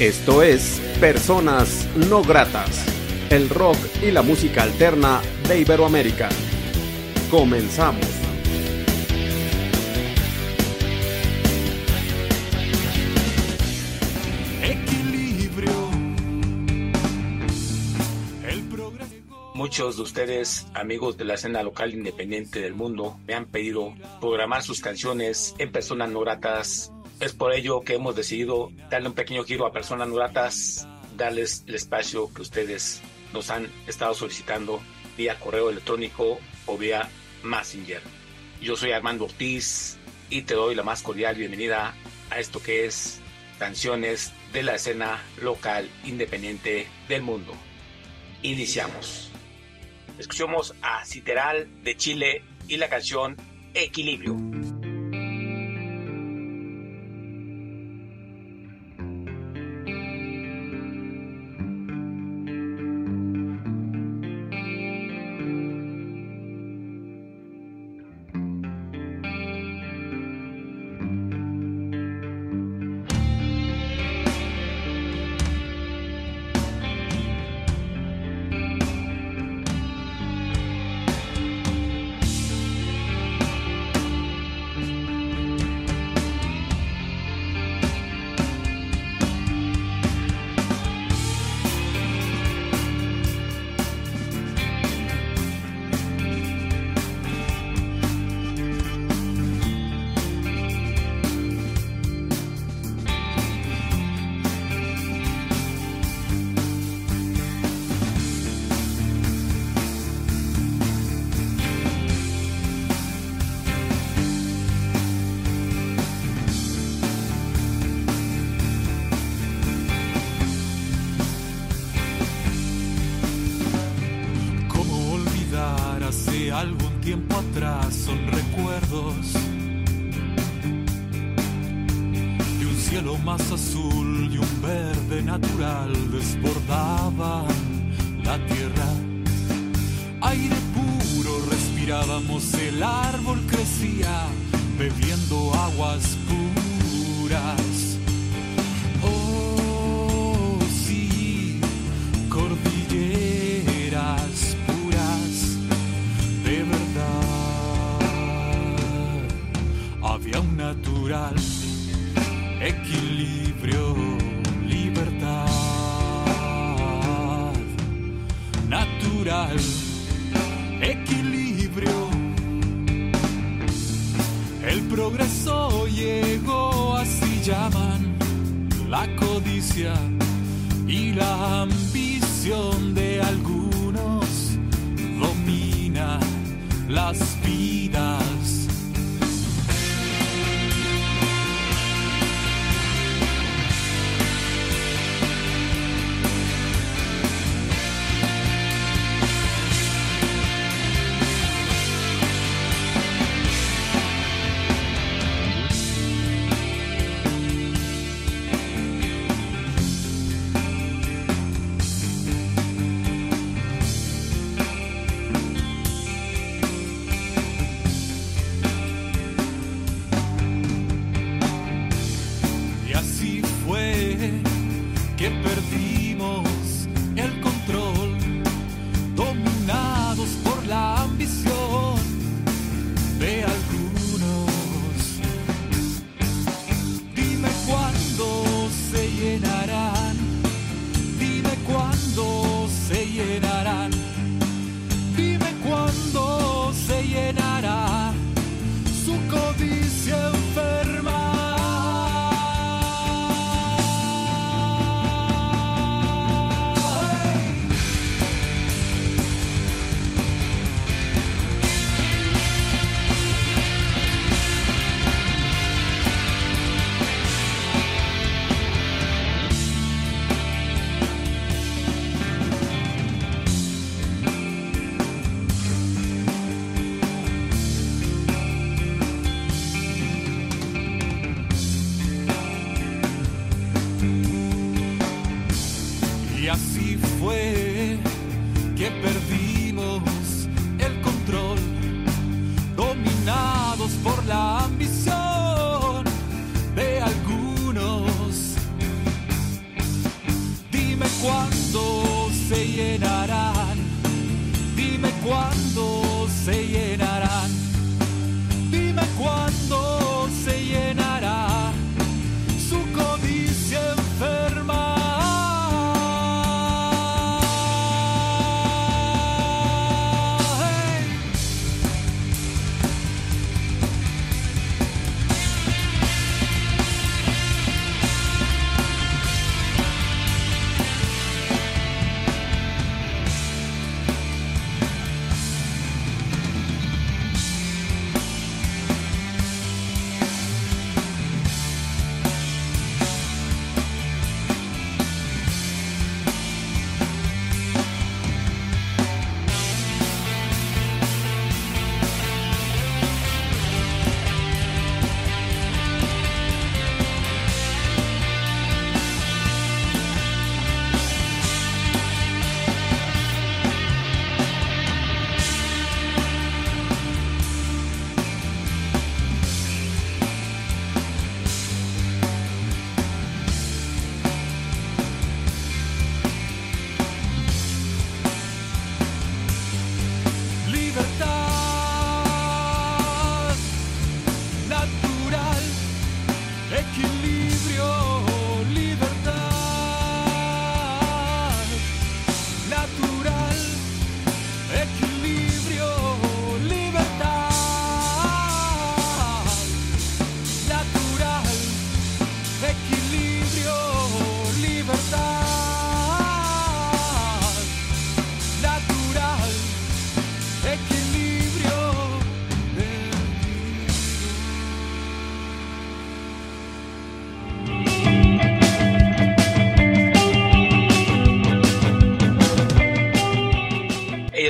Esto es Personas No Gratas, el rock y la música alterna de Iberoamérica. Comenzamos. Equilibrio. Muchos de ustedes, amigos de la escena local independiente del mundo, me han pedido programar sus canciones en personas no gratas es por ello que hemos decidido darle un pequeño giro a personas gratas, darles el espacio que ustedes nos han estado solicitando vía correo electrónico o vía Messenger. Yo soy Armando Ortiz y te doy la más cordial bienvenida a esto que es canciones de la escena local independiente del mundo. Iniciamos. Escuchamos a Citeral de Chile y la canción Equilibrio.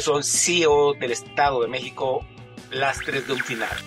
son CEO del Estado de México, Lastres de un Final.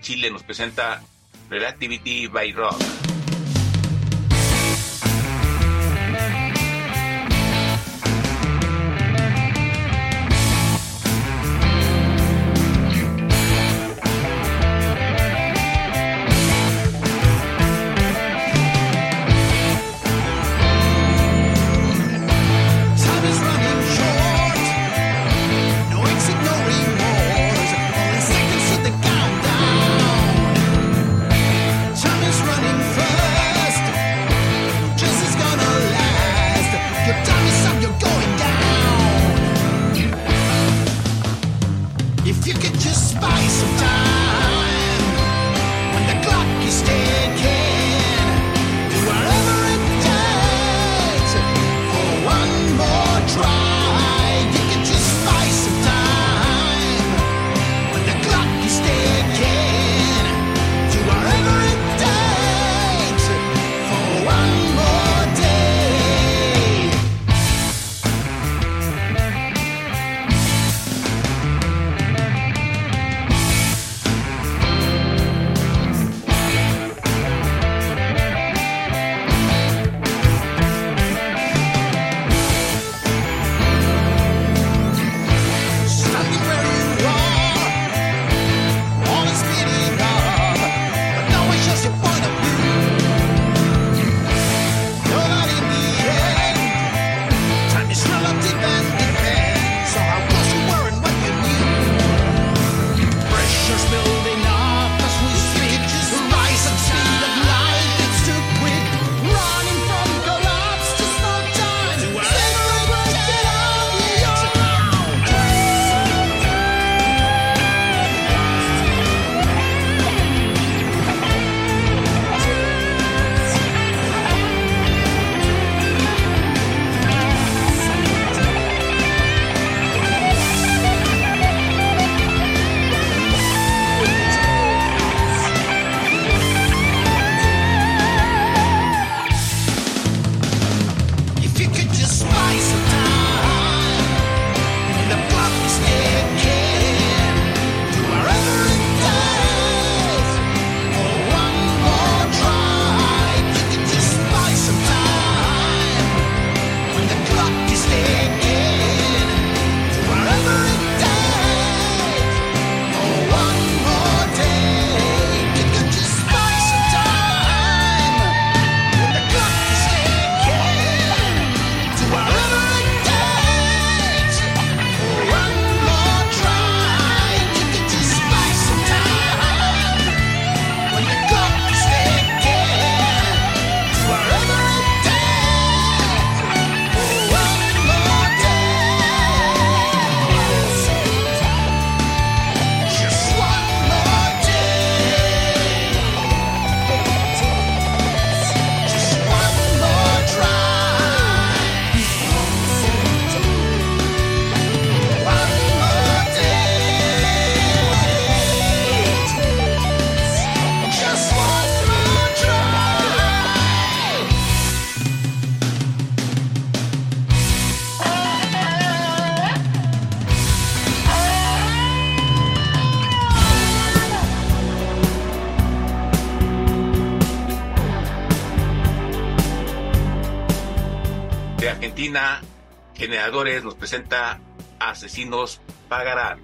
Chile nos presenta Relativity by Rock. presenta Asesinos Pagarán.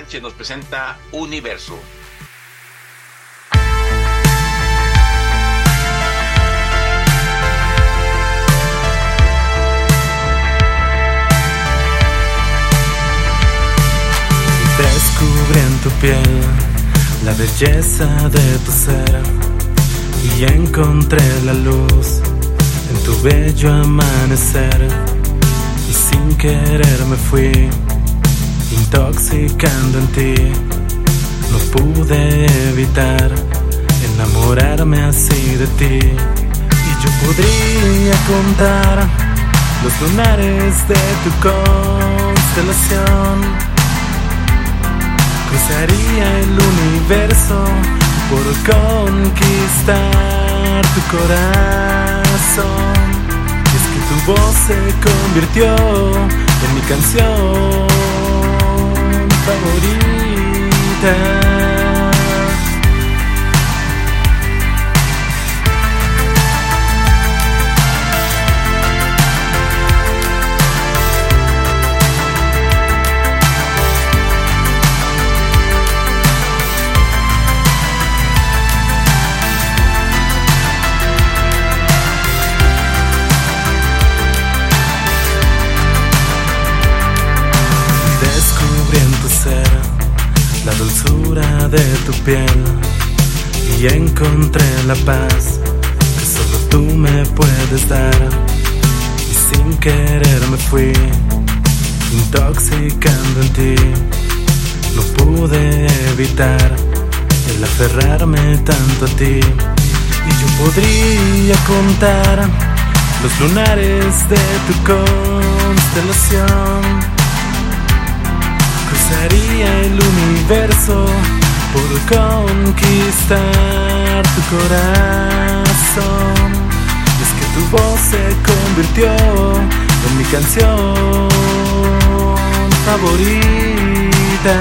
Sánchez nos presenta Universo. Descubrí en tu piel la belleza de tu ser y encontré la luz en tu bello amanecer y sin querer me fui intoxicando en ti. No pude evitar enamorarme así de ti y yo podría contar los lunares de tu constelación Cruzaría el universo por conquistar tu corazón. Y es que tu voz se convirtió en mi canción favorita. De tu piel y encontré la paz que solo tú me puedes dar. Y sin querer me fui intoxicando en ti. No pude evitar el aferrarme tanto a ti. Y yo podría contar los lunares de tu constelación. Cruzaría el universo por conquistar tu corazón. Es que tu voz se convirtió en mi canción favorita.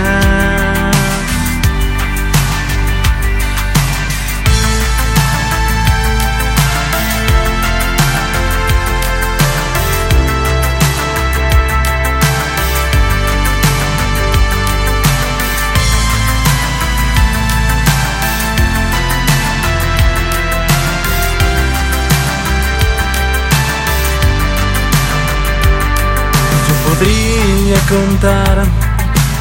Podría contar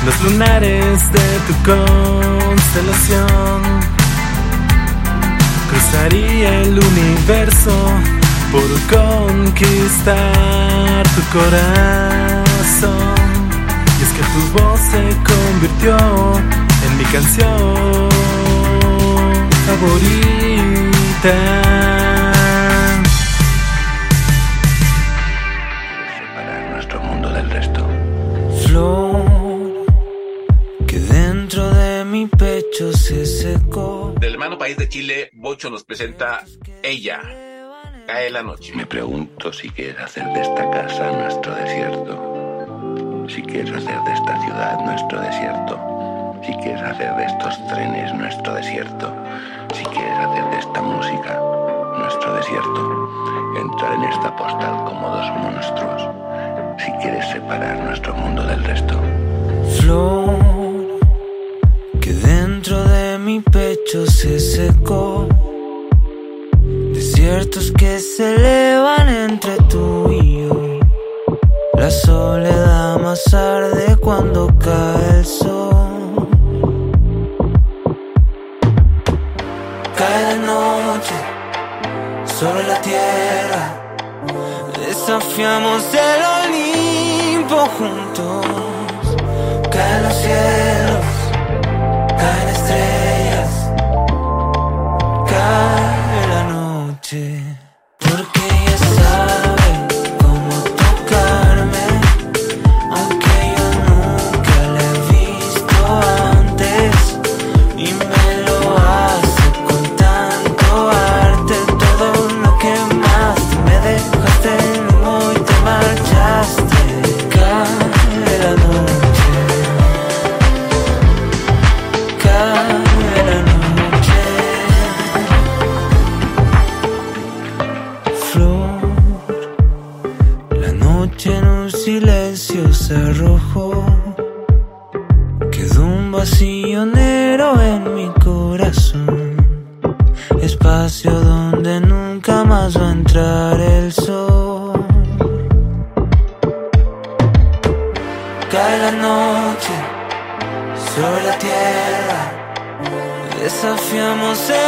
los lunares de tu constelación. Cruzaría el universo por conquistar tu corazón. Y es que tu voz se convirtió en mi canción favorita. País de Chile, Bocho nos presenta Ella. Cae la noche. Me pregunto si quieres hacer de esta casa nuestro desierto. Si quieres hacer de esta ciudad nuestro desierto. Si quieres hacer de estos trenes nuestro desierto. Si quieres hacer de esta música nuestro desierto. Entrar en esta postal como dos monstruos. Si quieres separar nuestro mundo del resto. Flor que dentro de mi pecho se secó. Desiertos que se elevan entre tú y yo. La soledad más arde cuando cae el sol. Cae de noche sobre la tierra. Desafiamos el Olimpo juntos. Caen los cielos, caen estrellas, cae vacío negro en mi corazón. Espacio donde nunca más va a entrar el sol. Cae la noche sobre la tierra. Desafiamos el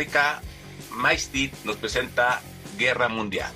Rica, Maestit nos presenta Guerra Mundial.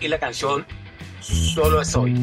y la canción Solo es hoy.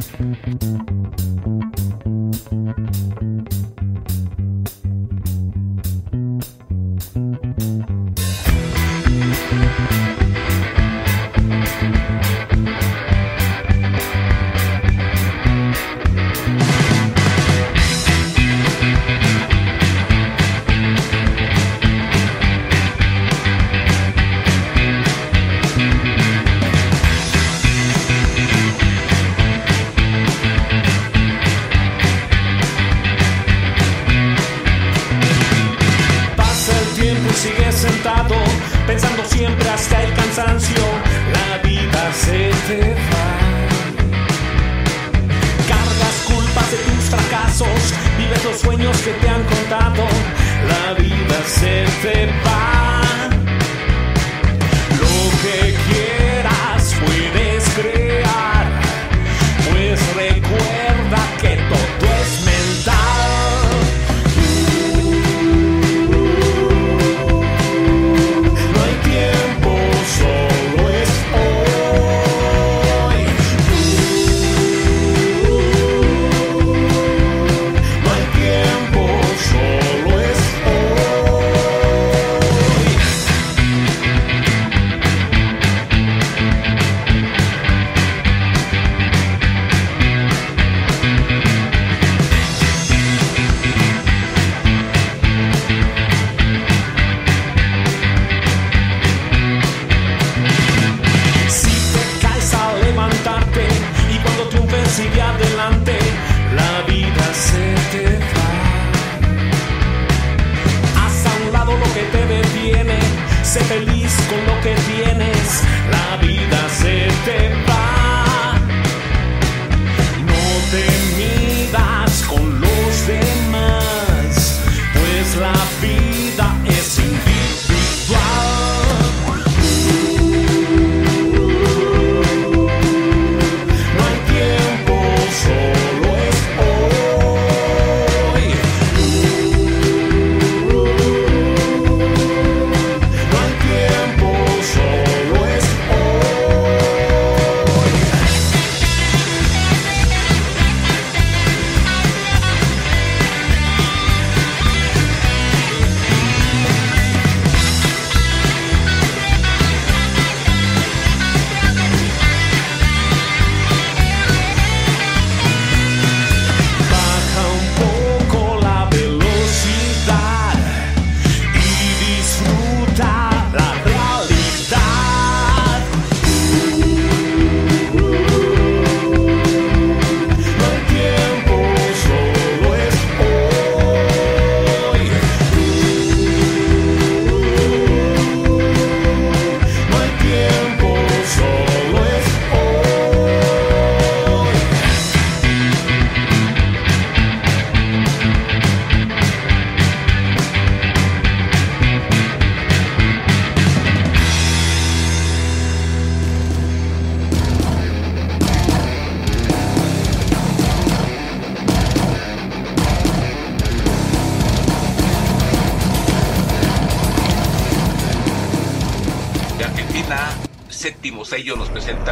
Nos presenta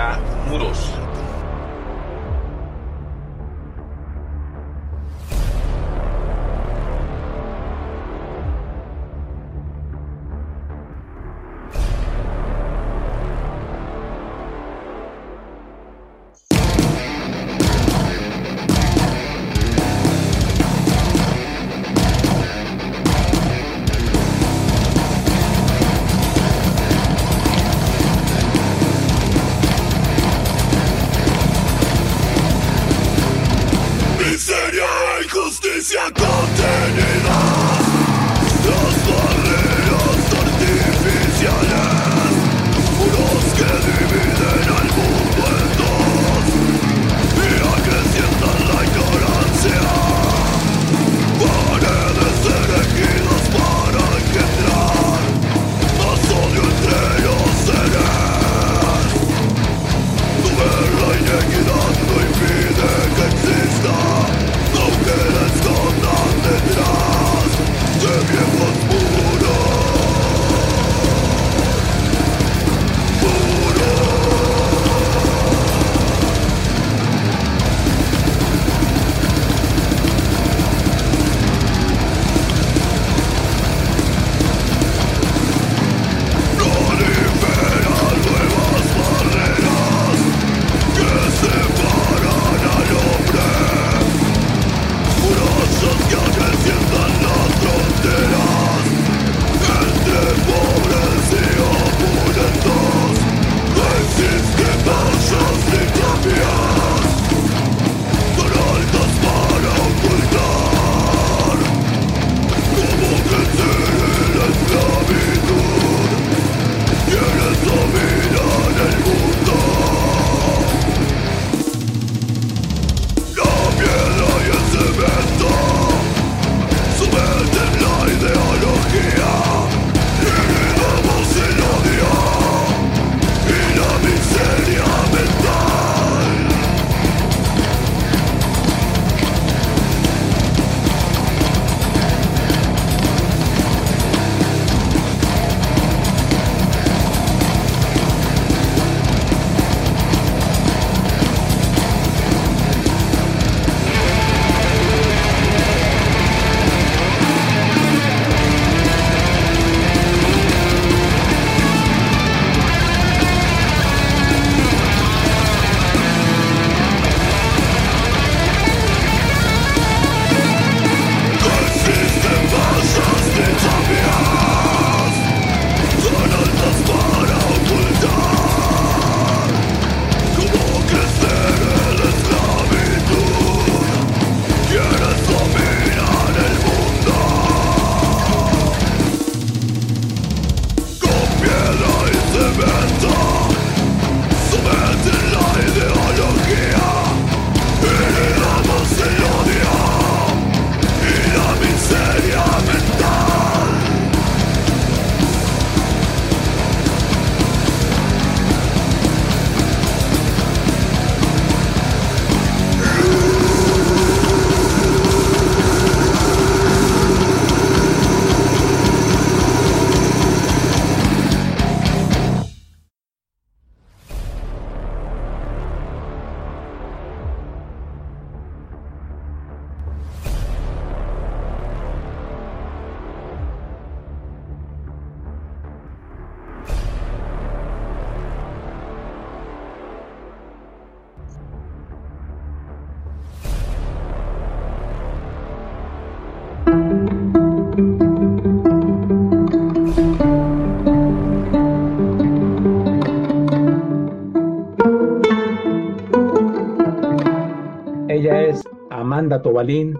Tobalín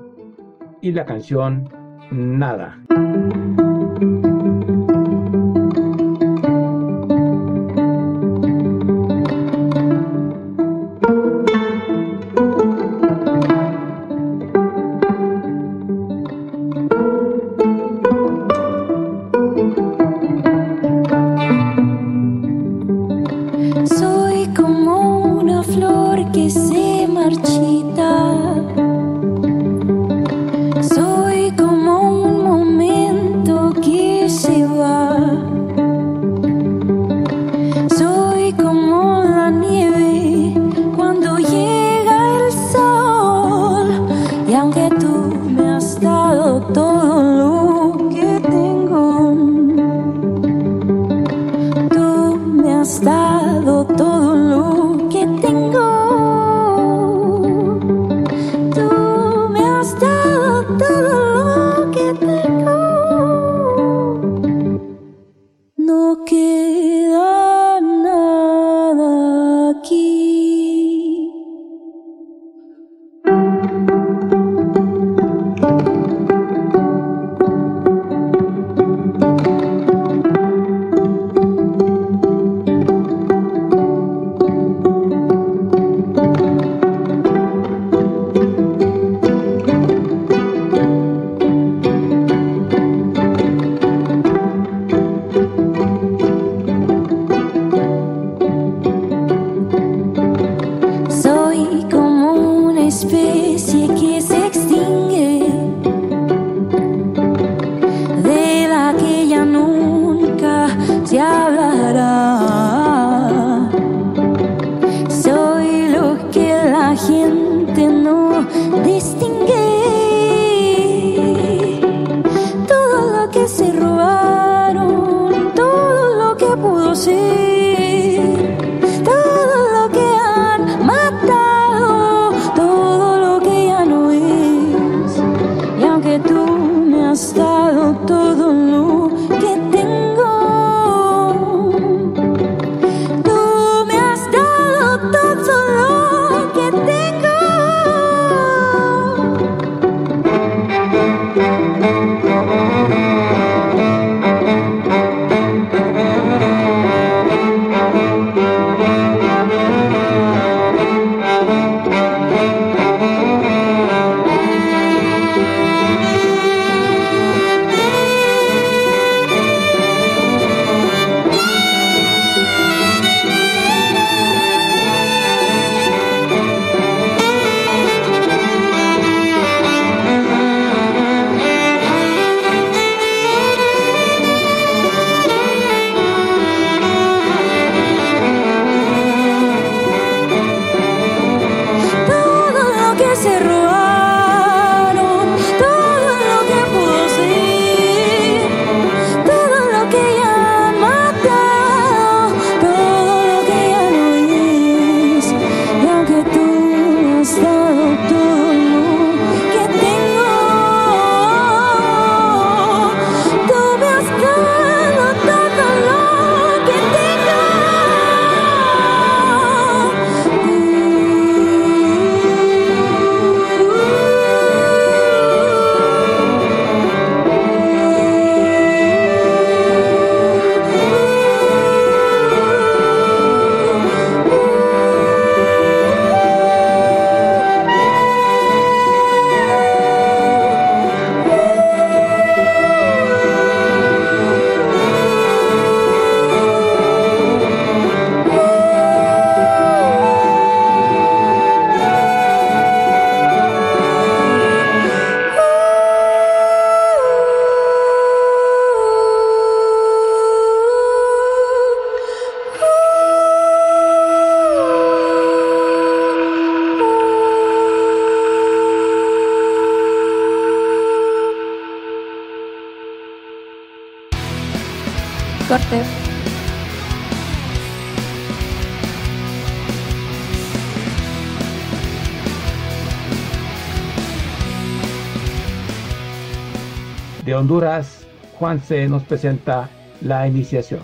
y la canción Nada. Honduras, Juanse nos presenta la iniciación.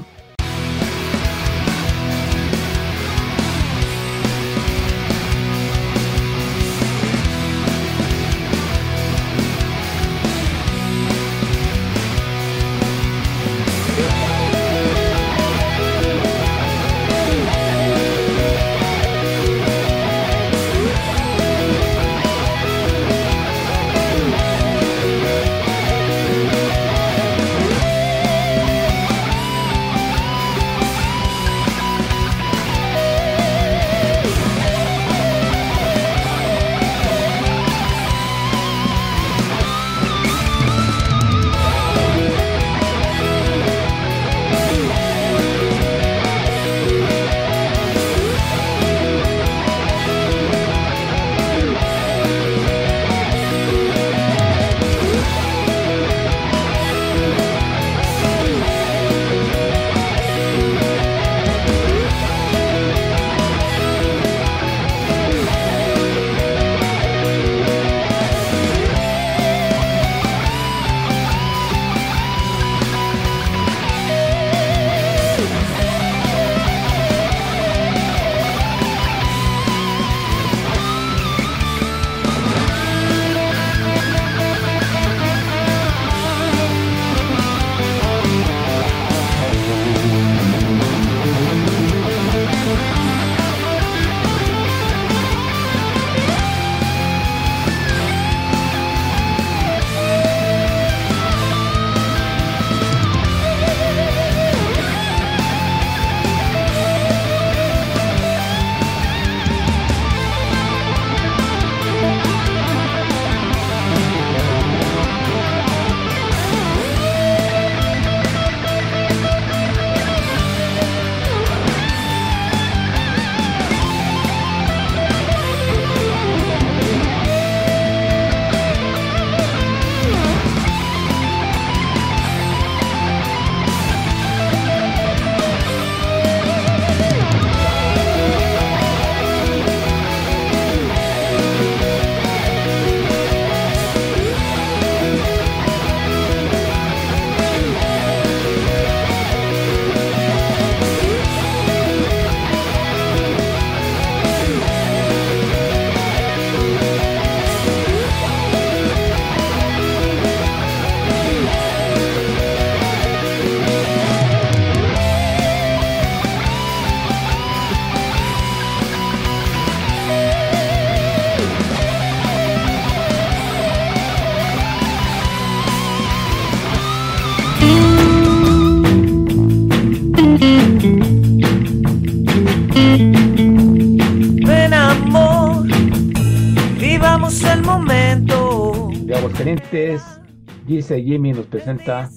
Gise Jimmy nos presenta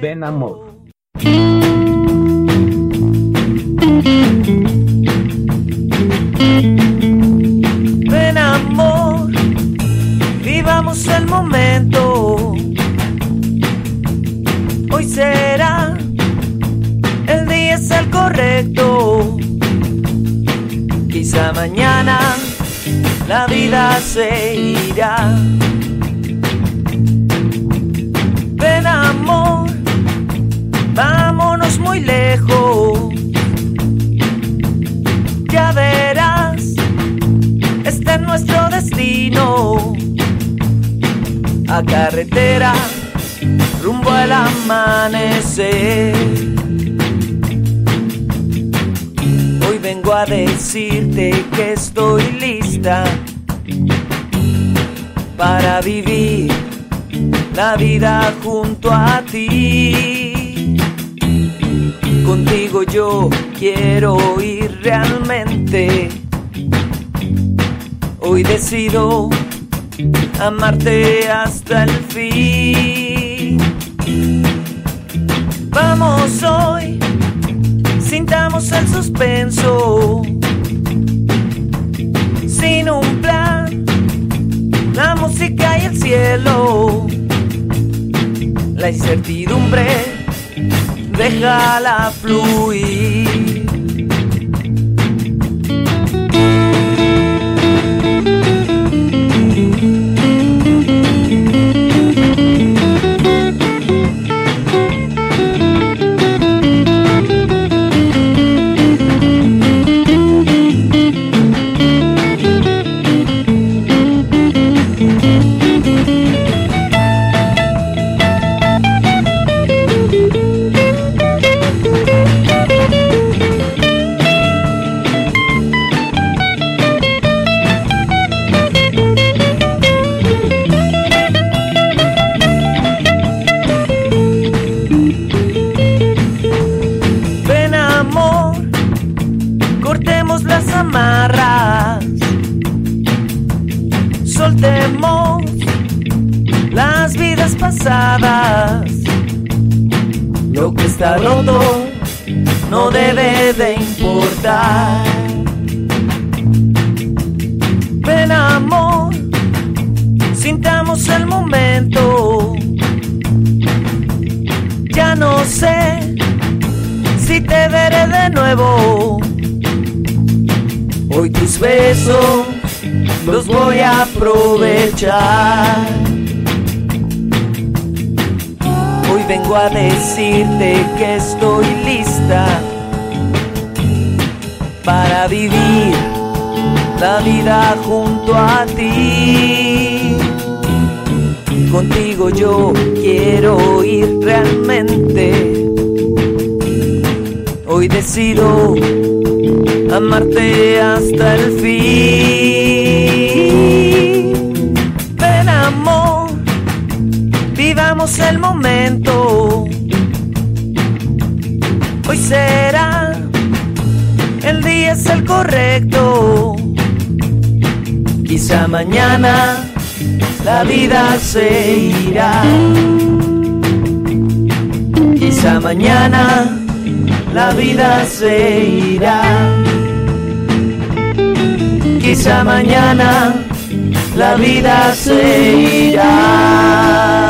Ven Amor. Ven amor, vivamos el momento. Hoy será, el día es el correcto. Quizá mañana la vida se irá. Vámonos muy lejos. Ya verás, este es nuestro destino. A carretera, rumbo al amanecer. Hoy vengo a decirte que estoy lista para vivir la vida junto a ti. Contigo yo quiero ir realmente. Hoy decido amarte hasta el fin. Vamos hoy, sintamos el suspenso. Sin un plan, la música y el cielo. La incertidumbre, déjala fluir. No debe de importar. Ven amor, sintamos el momento. Ya no sé si te veré de nuevo. Hoy tus besos los voy a aprovechar. Vengo a decirte que estoy lista para vivir la vida junto a ti. Contigo yo quiero ir realmente. Hoy decido amarte hasta el fin. El momento. Hoy será, el día es el correcto. Quizá mañana la vida se irá. Quizá mañana la vida se irá. Quizá mañana la vida se irá.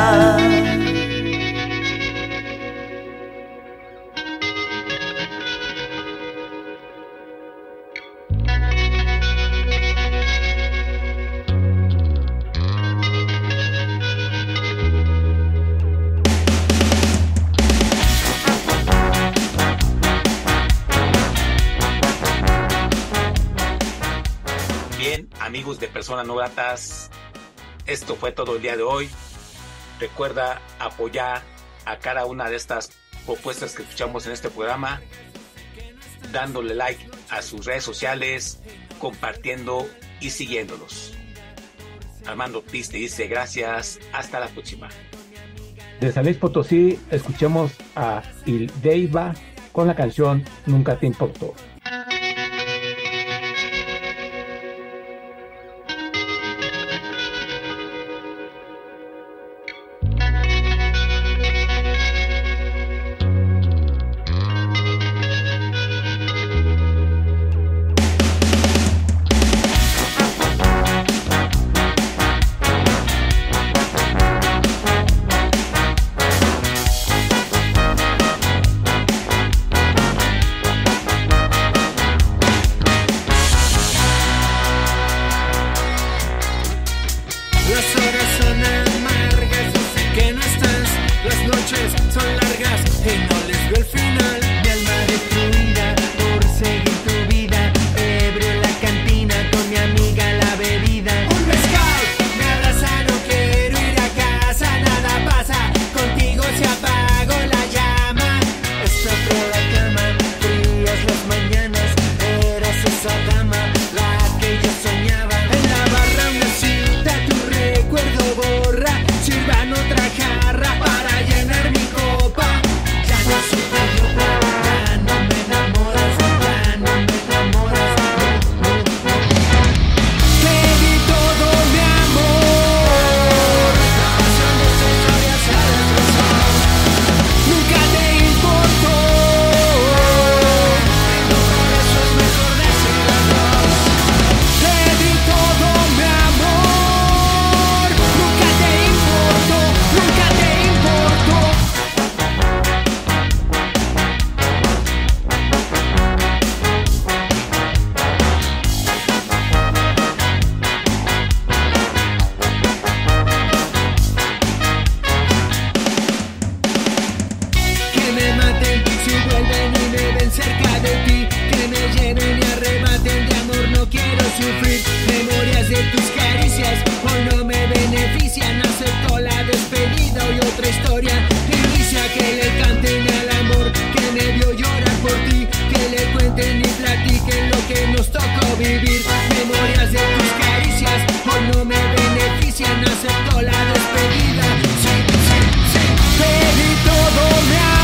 Personas esto fue todo el día de hoy. Recuerda apoyar a cada una de estas propuestas que escuchamos en este programa, dándole like a sus redes sociales, compartiendo y siguiéndolos. Armando Ortiz te dice gracias, hasta la próxima. De San Luis Potosí, escuchemos a Il Deiva con la canción Nunca te importó. Sufrir. Memorias de tus caricias hoy no me benefician. Acepto la despedida y otra historia. Que le canten al amor que me vio llorar por ti. Que le cuenten y platiquen lo que nos tocó vivir. Memorias de tus caricias hoy no me benefician. Acepto la despedida. Sí, sí, sí. Pedí todo